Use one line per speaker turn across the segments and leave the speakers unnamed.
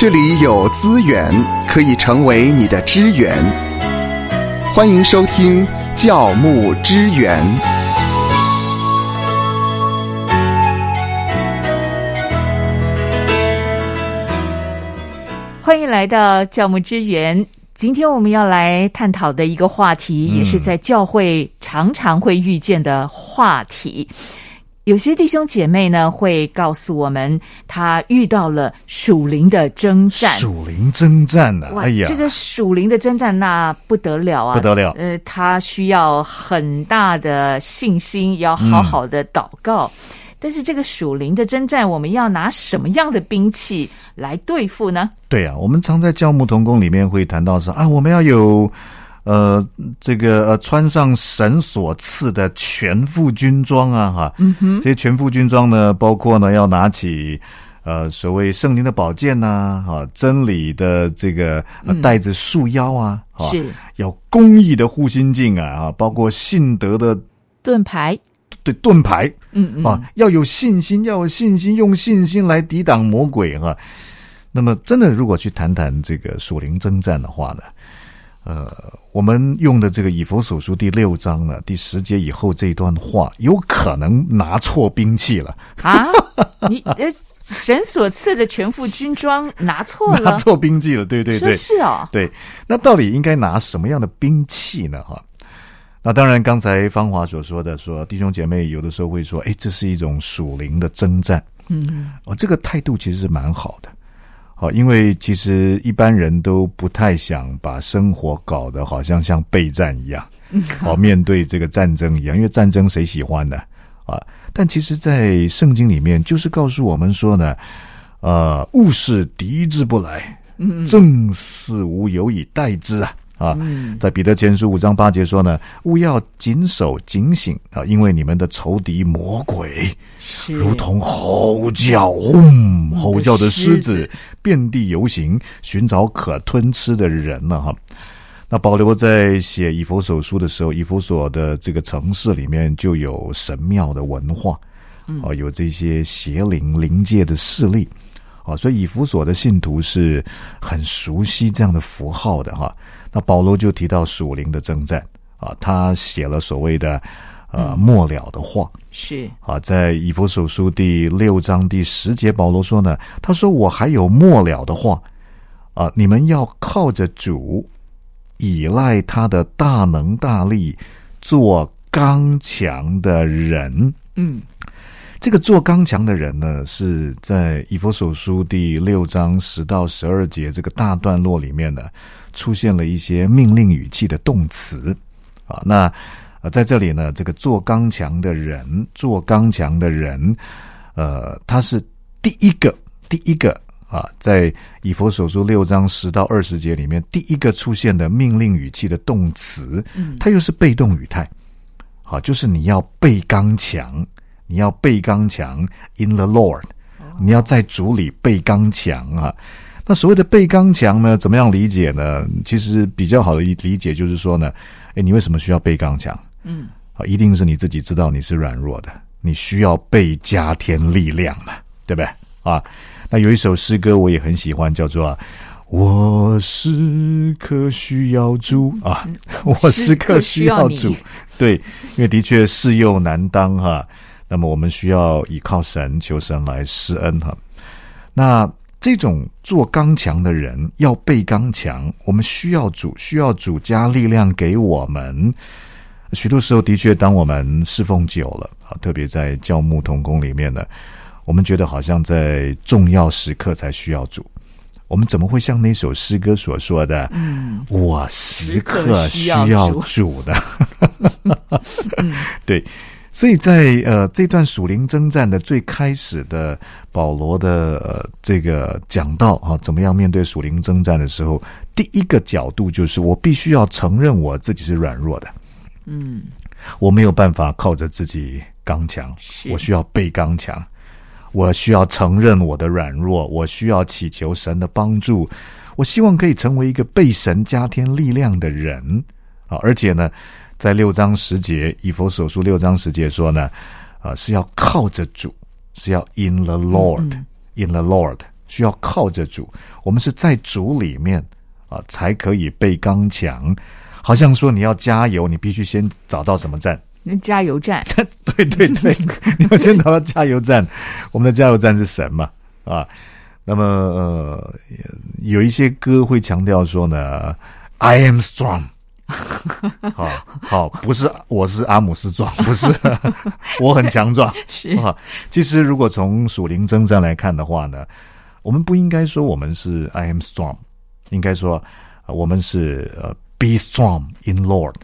这里有资源可以成为你的支援。欢迎收听教牧支援。
欢迎来到教牧支援。今天我们要来探讨的一个话题，也是在教会常常会遇见的话题。有些弟兄姐妹呢，会告诉我们，他遇到了属灵的征战。
属灵征战呢、
哇，
哎呀，
这个属灵的征战那不得了啊，
不得了
呃，他需要很大的信心，要好好的祷告。但是这个属灵的征战，我们要拿什么样的兵器来对付呢？
对啊，我们常在教牧童工里面会谈到说啊，我们要有呃这个呃穿上神所赐的全副军装啊，哈，嗯哼，这些全副军装呢，包括呢要拿起。呃，所谓圣灵的宝剑呐、啊，真理的这个、呃带子束腰啊，啊
是。
要公义的护心镜啊，啊，包括信德的
盾牌，
对盾牌，
嗯嗯，
啊，要有信心，要有信心，用信心来抵挡魔鬼哈、那么，真的如果去谈谈这个属灵征战的话呢，呃，我们用的这个以佛所书第六章呢，第十节以后这一段话，有可能拿错兵器了，
啊，你呃，神所赐的全副军装拿错了？
拿，错兵器了，对对
说
对，
是哦，
对，那到底应该拿什么样的兵器呢？哈，那当然，刚才芳华所说的，说弟兄姐妹有的时候会说，哎，这是一种属灵的征战，
嗯，
哦，这个态度其实是蛮好的，好，因为其实一般人都不太想把生活搞得好像像备战一样，好，面对这个战争一样，因为战争谁喜欢呢？啊，但其实，在圣经里面就是告诉我们说呢，呃，物是敌之不来，正是无有以待之啊。啊，在彼得前书五章八节说呢，勿要谨守警醒啊，因为你们的仇敌魔鬼如同吼叫，轰吼叫的狮
狮
子。
子，
遍地游行，寻找可吞吃的人了哈。那保罗在写以弗所书的时候，以弗所的这个城市里面就有神庙的文化，哦，有这些邪灵灵界的势力，啊，所以以弗所的信徒是很熟悉这样的符号的哈。那保罗就提到属灵的征战啊，他写了所谓的呃末了的话，
是
啊，在以弗所书第六章第十节，保罗说呢，他说我还有末了的话啊，你们要靠着主，依赖他的大能大力，做刚强的人。
嗯
这个做刚强的人呢，是在以弗所书第六章十到十二节这个大段落里面呢，出现了一些命令语气的动词。啊。那呃，在这里呢，这个做刚强的人，做刚强的人，呃，他是第一个，第一个啊，在以弗所书六章十到二十节里面，第一个出现的命令语气的动词，
嗯。
它又是被动语态，好，就是你要被刚强，你要背刚强，in the Lord，你要在主里背刚强啊。那所谓的背刚强呢，怎么样理解呢？其实比较好的理解就是说呢，诶，你为什么需要背刚强？
嗯，
啊，一定是你自己知道你是软弱的，你需要被加添力量嘛，对不对？啊，那有一首诗歌我也很喜欢，叫做啊“我时刻需要主”啊，我时刻需要主。对，因为的确事又难当哈，那么我们需要依靠神，求神来施恩哈。那这种做刚强的人要被刚强，我们需要主，需要主加力量给我们。许多时候，的确，当我们侍奉久了啊，特别在教牧同工里面呢，我们觉得好像在重要时刻才需要主。我们怎么会像那首诗歌所说的？嗯，我时刻需要主的。对，所以在呃这段属灵征战的最开始的保罗的、呃、这个讲到啊，怎么样面对属灵征战的时候，第一个角度就是我必须要承认我自己是软弱的，
嗯，
我没有办法靠着自己刚强，我需要被刚强，我需要承认我的软弱，我需要祈求神的帮助，我希望可以成为一个被神加添力量的人。啊！而且呢，在六章十节，以佛所书六章十节说呢，啊，是要靠着主，是要 in the Lord，in、
嗯
the Lord 需要靠着主，我们是在主里面啊，才可以被刚强。好像说你要加油，你必须先找到什么站？
那加油站，
对对对，你要先找到加油站。我们的加油站是神嘛？啊，那么呃，有一些歌会强调说呢，I am strong。好好，不是我是阿姆斯壮，不是 我很强壮。
是
啊，其实如果从属灵征战来看的话呢，我们不应该说我们是 I am strong，应该说我们是呃 Be strong in Lord。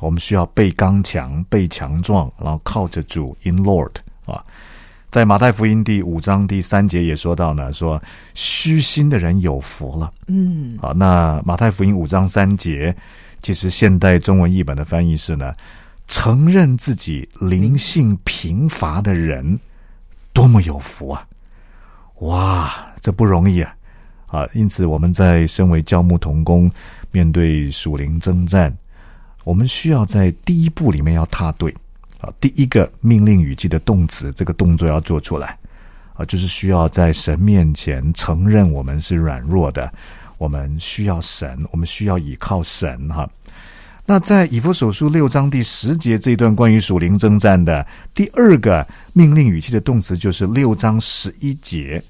我们需要被刚强、被强壮，然后靠着主 in Lord 啊。在马太福音第五章第三节也说到呢，说虚心的人有福了。
嗯，
好，那马太福音五章三节。其实现代中文译本的翻译是呢，承认自己灵性贫乏的人多么有福啊！哇，这不容易啊！啊，因此我们在身为教牧同工，面对属灵征战，我们需要在第一步里面要踏对啊，第一个命令语气的动词，这个动作要做出来啊，就是需要在神面前承认我们是软弱的。我们需要神，我们需要依靠神哈。那在以弗所书六章第十节这一段关于属灵征战的第二个命令语气的动词，就是六章十一节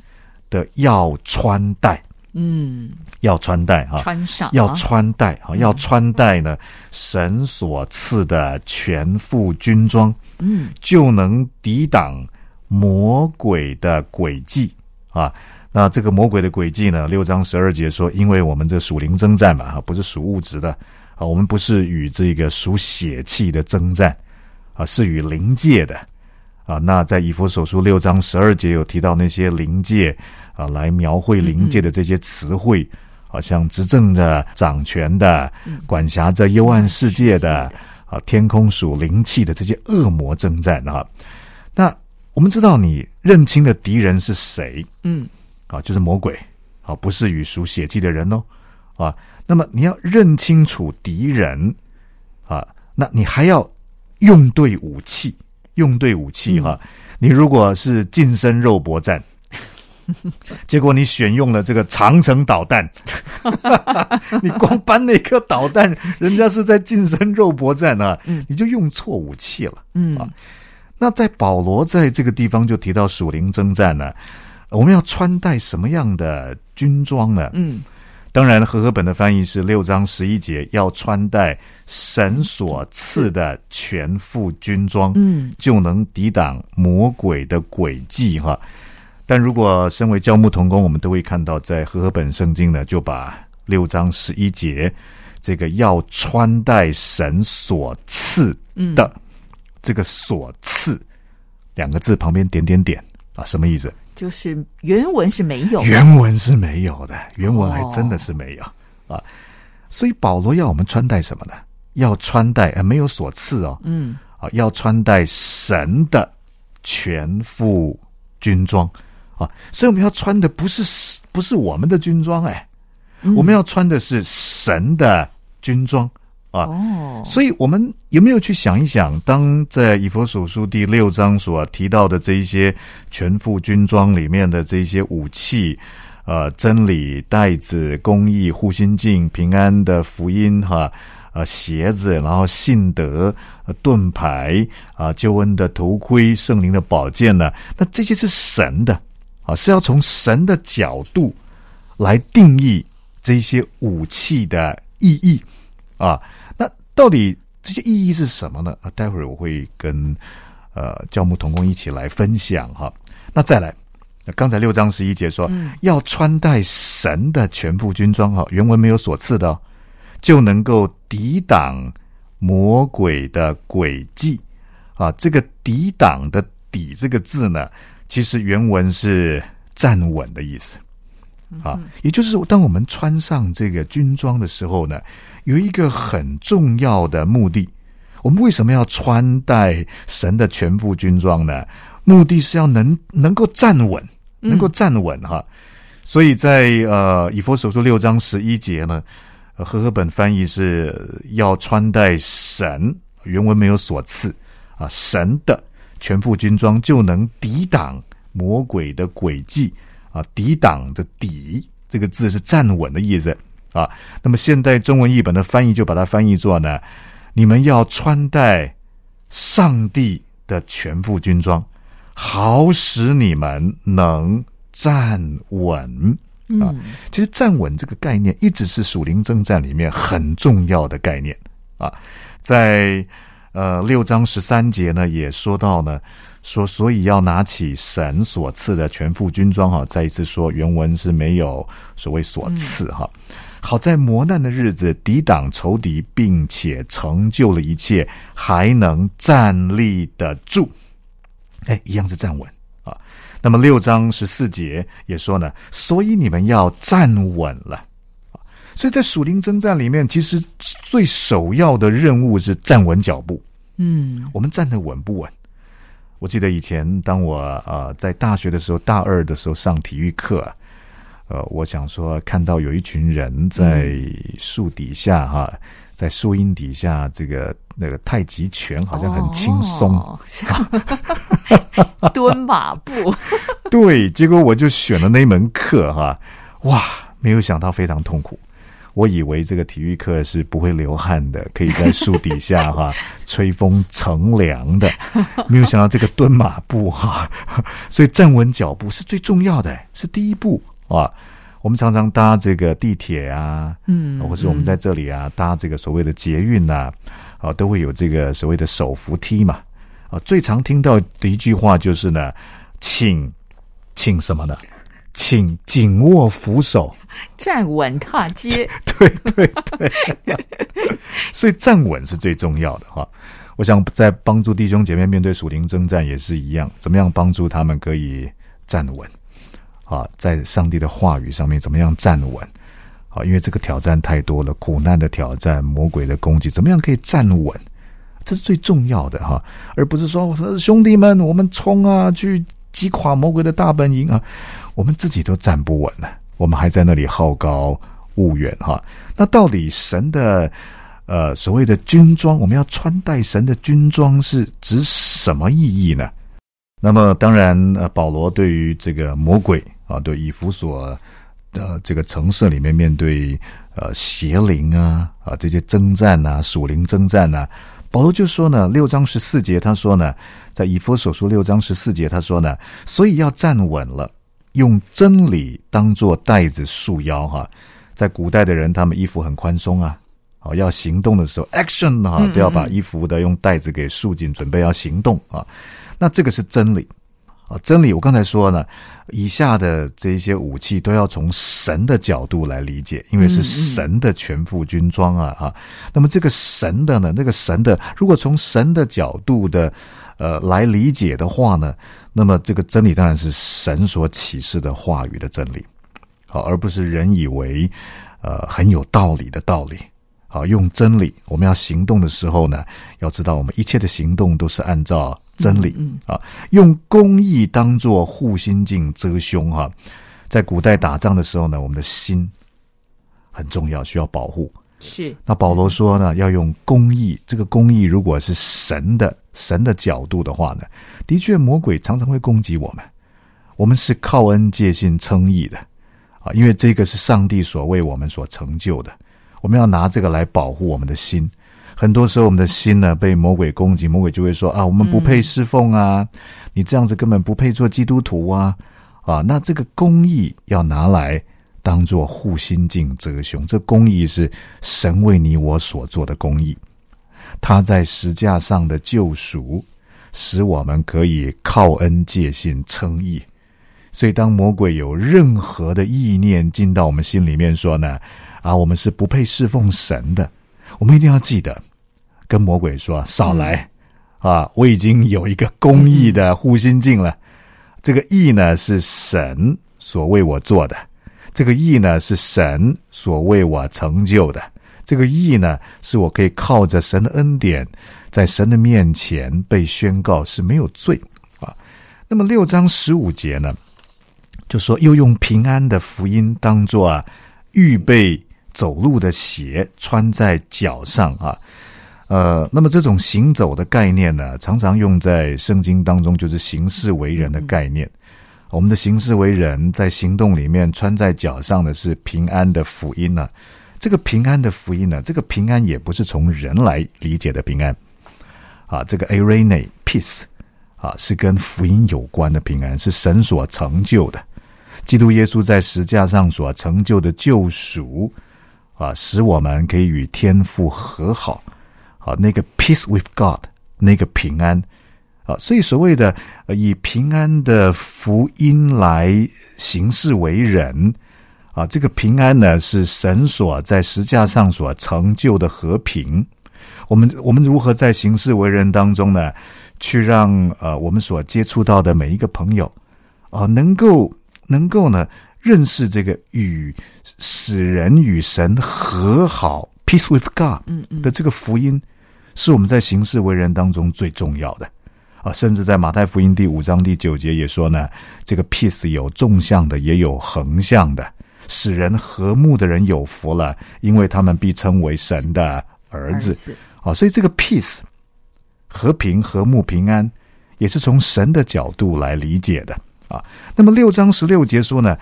的要穿戴，
嗯，
要穿戴哈，
穿上
要穿戴哈，要穿戴呢神所赐的全副军装，
嗯，
就能抵挡魔鬼的诡计啊。那这个魔鬼的诡计呢？六章十二节说，因为我们这属灵征战嘛，哈，不是属物质的啊，我们不是与这个属血气的征战啊，是与灵界的啊。那在以弗所书六章十二节有提到那些灵界啊，来描绘灵界的这些词汇，好像执政的、掌权的、管辖着幽暗世界的啊，天空属灵气的这些恶魔征战啊。那我们知道，你认清的敌人是谁？
嗯。
啊，就是魔鬼，啊，不是与属血气的人哦，啊，那么你要认清楚敌人，啊，那你还要用对武器，用对武器哈。你如果是近身肉搏战，结果你选用了这个长城导弹，你光搬那颗导弹，人家是在近身肉搏战啊，你就用错武器了，
嗯
啊。那在保罗在这个地方就提到属灵征战呢。我们要穿戴什么样的军装呢？
嗯，
当然，和合本的翻译是六章十一节，要穿戴神所赐的全副军装，
嗯，
就能抵挡魔鬼的诡计。哈，但如果身为教牧童工，我们都会看到，在和合本圣经呢，就把六章十一节这个要穿戴神所赐的这个所赐两个字旁边点点点啊，什么意思？
就是原文是没有，
原文是没有的，原文还真的是没有啊。所以保罗要我们穿戴什么呢？要穿戴，呃，没有所赐哦，
嗯，
啊，要穿戴神的全副军装啊。所以我们要穿的不是不是我们的军装，哎，我们要穿的是神的军装。啊，
哦，
所以我们有没有去想一想，当在以佛所书第六章所提到的这一些全副军装里面的这些武器，呃，真理袋子、公益、护心镜、平安的福音，哈，呃，鞋子，然后信德、盾牌，啊，救恩的头盔、圣灵的宝剑呢？那这些是神的，啊，是要从神的角度来定义这些武器的意义，啊。到底这些意义是什么呢？啊，待会儿我会跟呃教牧同工一起来分享哈。那再来，刚才六章十一节说要穿戴神的全副军装哈，原文没有所赐的，就能够抵挡魔鬼的诡计啊。这个抵挡的抵这个字呢，其实原文是站稳的意思啊，也就是当我们穿上这个军装的时候呢。有一个很重要的目的，我们为什么要穿戴神的全副军装呢？目的是要能能够站稳，能够站稳哈。所以在呃以佛所说六章十一节呢，和合本翻译是要穿戴神，原文没有所赐啊，神的全副军装就能抵挡魔鬼的诡计啊，抵挡的抵这个字是站稳的意思啊。那么现代中文译本的翻译就把它翻译作呢，你们要穿戴上帝的全副军装，好使你们能站稳。啊，其实站稳这个概念一直是属灵征战里面很重要的概念啊，在呃六章十三节呢也说到呢，说所以要拿起神所赐的全副军装哈，再一次说原文是没有所谓所赐哈，好在磨难的日子抵挡仇敌，并且成就了一切，还能站立得住，哎，一样是站稳啊。那么六章十四节也说呢，所以你们要站稳了所以在属灵征战里面，其实最首要的任务是站稳脚步。嗯，我们站得稳不稳？我记得以前当我呃在大学的时候，大二的时候上体育课，呃，我想说看到有一群人在树底下哈。在树荫底下，这个那个太极拳好像很轻松，
蹲马步。
对，结果我就选了那门课哈，哇，没有想到非常痛苦。我以为这个体育课是不会流汗的，可以在树底下哈 吹风乘凉的，没有想到这个蹲马步哈，所以站稳脚步是最重要的，是第一步啊。我们常常搭这个地铁啊，嗯，或是我们在这里啊搭这个所谓的捷运呐，啊，都会有这个所谓的手扶梯嘛，啊，最常听到的一句话就是呢，请，请什么呢？请紧握扶手，
站稳踏阶。
对对对，所以站稳是最重要的哈。我想在帮助弟兄姐妹面对属灵征战也是一样，怎么样帮助他们可以站稳？啊，在上帝的话语上面怎么样站稳？啊，因为这个挑战太多了，苦难的挑战、魔鬼的攻击，怎么样可以站稳？这是最重要的哈，而不是说兄弟们，我们冲啊，去击垮魔鬼的大本营啊，我们自己都站不稳了，我们还在那里好高骛远哈。那到底神的呃所谓的军装，我们要穿戴神的军装是指什么意义呢？那么当然，呃，保罗对于这个魔鬼。啊，对以弗所的这个城市里面，面对呃邪灵啊啊这些征战呐，属灵征战呐，保罗就说呢，六章十四节他说呢，在以弗所书六章十四节他说呢，所以要站稳了，用真理当做带子束腰哈。在古代的人，他们衣服很宽松啊，哦，要行动的时候，action 哈都要把衣服的用带子给束紧，准备要行动啊。那这个是真理。啊，真理！我刚才说呢，以下的这一些武器都要从神的角度来理解，因为是神的全副军装啊！哈，那么这个神的呢，那个神的，如果从神的角度的呃来理解的话呢，那么这个真理当然是神所启示的话语的真理，好，而不是人以为呃很有道理的道理。好，用真理，我们要行动的时候呢，要知道我们一切的行动都是按照。真理啊，用公义当做护心镜遮胸哈。在古代打仗的时候呢，我们的心很重要，需要保护。
是
那保罗说呢，要用公义。这个公义如果是神的神的角度的话呢，的确魔鬼常常会攻击我们。我们是靠恩借信称义的啊，因为这个是上帝所为我们所成就的。我们要拿这个来保护我们的心。很多时候，我们的心呢被魔鬼攻击，魔鬼就会说：“啊，我们不配侍奉啊，你这样子根本不配做基督徒啊！”啊，那这个公义要拿来当做护心镜遮胸，这公义是神为你我所做的公义，他在石架上的救赎，使我们可以靠恩借信称义。所以，当魔鬼有任何的意念进到我们心里面说呢：“啊，我们是不配侍奉神的。”我们一定要记得，跟魔鬼说少来啊！我已经有一个公义的护心镜了。这个义呢是神所为我做的，这个义呢是神所为我成就的，这个义呢是我可以靠着神的恩典，在神的面前被宣告是没有罪啊。那么六章十五节呢，就说又用平安的福音当做啊预备。走路的鞋穿在脚上啊，呃，那么这种行走的概念呢，常常用在圣经当中，就是行事为人的概念我们的行事为人，在行动里面穿在脚上的是平安的福音呢。这个平安的福音呢，这个平安也不是从人来理解的平安啊。这个 arene peace 啊，是跟福音有关的平安，是神所成就的。基督耶稣在十架上所成就的救赎啊，使我们可以与天父和好。啊，那个 peace with God，那个平安。啊，所以所谓的以平安的福音来行事为人，啊，这个平安呢是神所在十架上所成就的和平。我们我们如何在行事为人当中呢，去让呃我们所接触到的每一个朋友啊，能够能够呢认识这个与使人与神和好 （peace with God） 的这个福音，是我们在行事为人当中最重要的。啊，甚至在马太福音第五章第九节也说呢，这个 peace 有纵向的，也有横向的，使人和睦的人有福了，因为他们必称为神的儿子。啊，所以这个 peace 和平、和睦、平安，也是从神的角度来理解的啊。那么六章十六节说呢，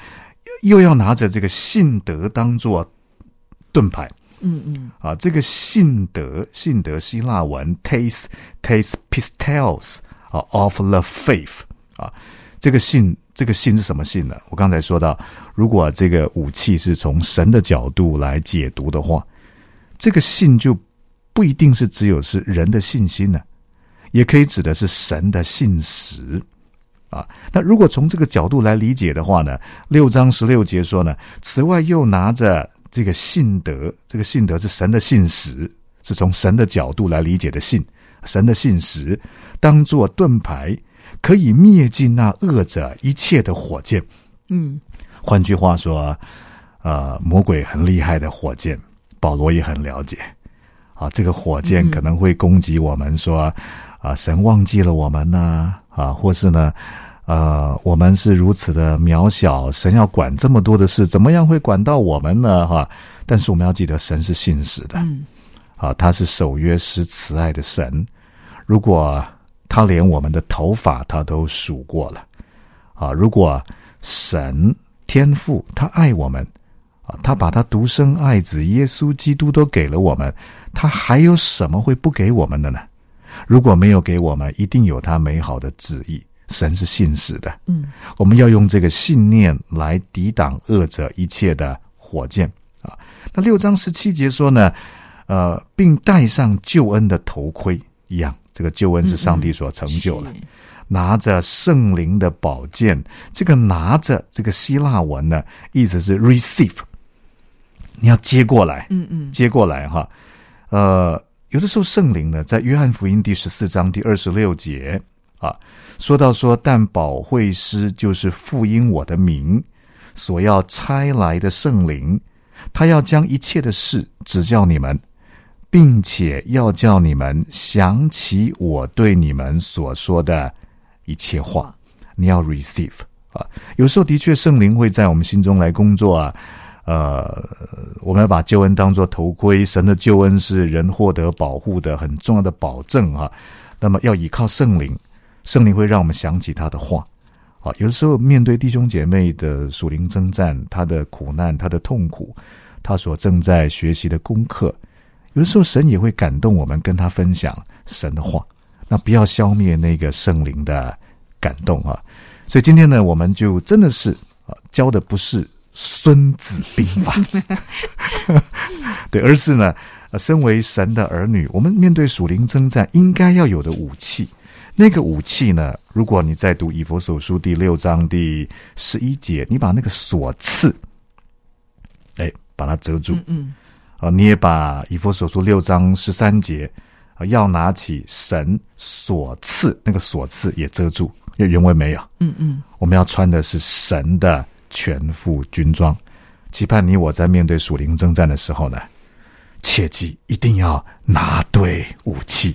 又要拿着这个信德当做盾牌。
嗯嗯，
啊，这个信德，信德希腊文 taste taste pistelos。啊，of the faith 啊，这个信，这个信是什么信呢？我刚才说到，如果这个武器是从神的角度来解读的话，这个信就不一定是只有是人的信心呢，也可以指的是神的信实啊。那如果从这个角度来理解的话呢，六章十六节说呢，此外又拿着这个信德，这个信德是神的信实，是从神的角度来理解的信。神的信实当做盾牌，可以灭尽那恶者一切的火箭。
嗯，
换句话说，呃，魔鬼很厉害的火箭，保罗也很了解。啊，这个火箭可能会攻击我们，说啊，神忘记了我们呢，啊，或是呢，呃，我们是如此的渺小，神要管这么多的事，怎么样会管到我们呢？哈，但是我们要记得，神是信实的。
嗯。
啊，他是守约施慈爱的神。如果他连我们的头发他都数过了，啊，如果神天父他爱我们，啊，他把他独生爱子耶稣基督都给了我们，他还有什么会不给我们的呢？如果没有给我们，一定有他美好的旨意。神是信使的，
嗯，
我们要用这个信念来抵挡恶者一切的火箭啊。那六章十七节说呢？呃，并戴上救恩的头盔一样，这个救恩是上帝所成就了。拿着圣灵的宝剑，这个拿着这个希腊文呢，意思是 receive，你要接过来，
嗯嗯，
接过来哈。呃，有的时候圣灵呢，在约翰福音第十四章第二十六节啊，说到说，但保惠师就是复因我的名所要差来的圣灵，他要将一切的事指教你们。并且要叫你们想起我对你们所说的一切话，你要 receive 啊。有时候的确圣灵会在我们心中来工作啊。呃，我们要把救恩当作头盔，神的救恩是人获得保护的很重要的保证啊。那么要依靠圣灵，圣灵会让我们想起他的话啊。有的时候面对弟兄姐妹的属灵征战，他的苦难，他的痛苦，他所正在学习的功课。有的时候，神也会感动我们，跟他分享神的话。那不要消灭那个圣灵的感动啊！所以今天呢，我们就真的是啊，教的不是《孙子兵法》，对，而是呢，身为神的儿女，我们面对属灵征战应该要有的武器。那个武器呢，如果你在读以佛所书第六章第十一节，你把那个锁刺，哎，把它遮住，
嗯。
啊，你也把以佛所书六章十三节啊，要拿起神所赐那个所赐也遮住，因为原文没有。
嗯嗯，
我们要穿的是神的全副军装，期盼你我在面对属灵征战的时候呢，切记一定要拿对武器。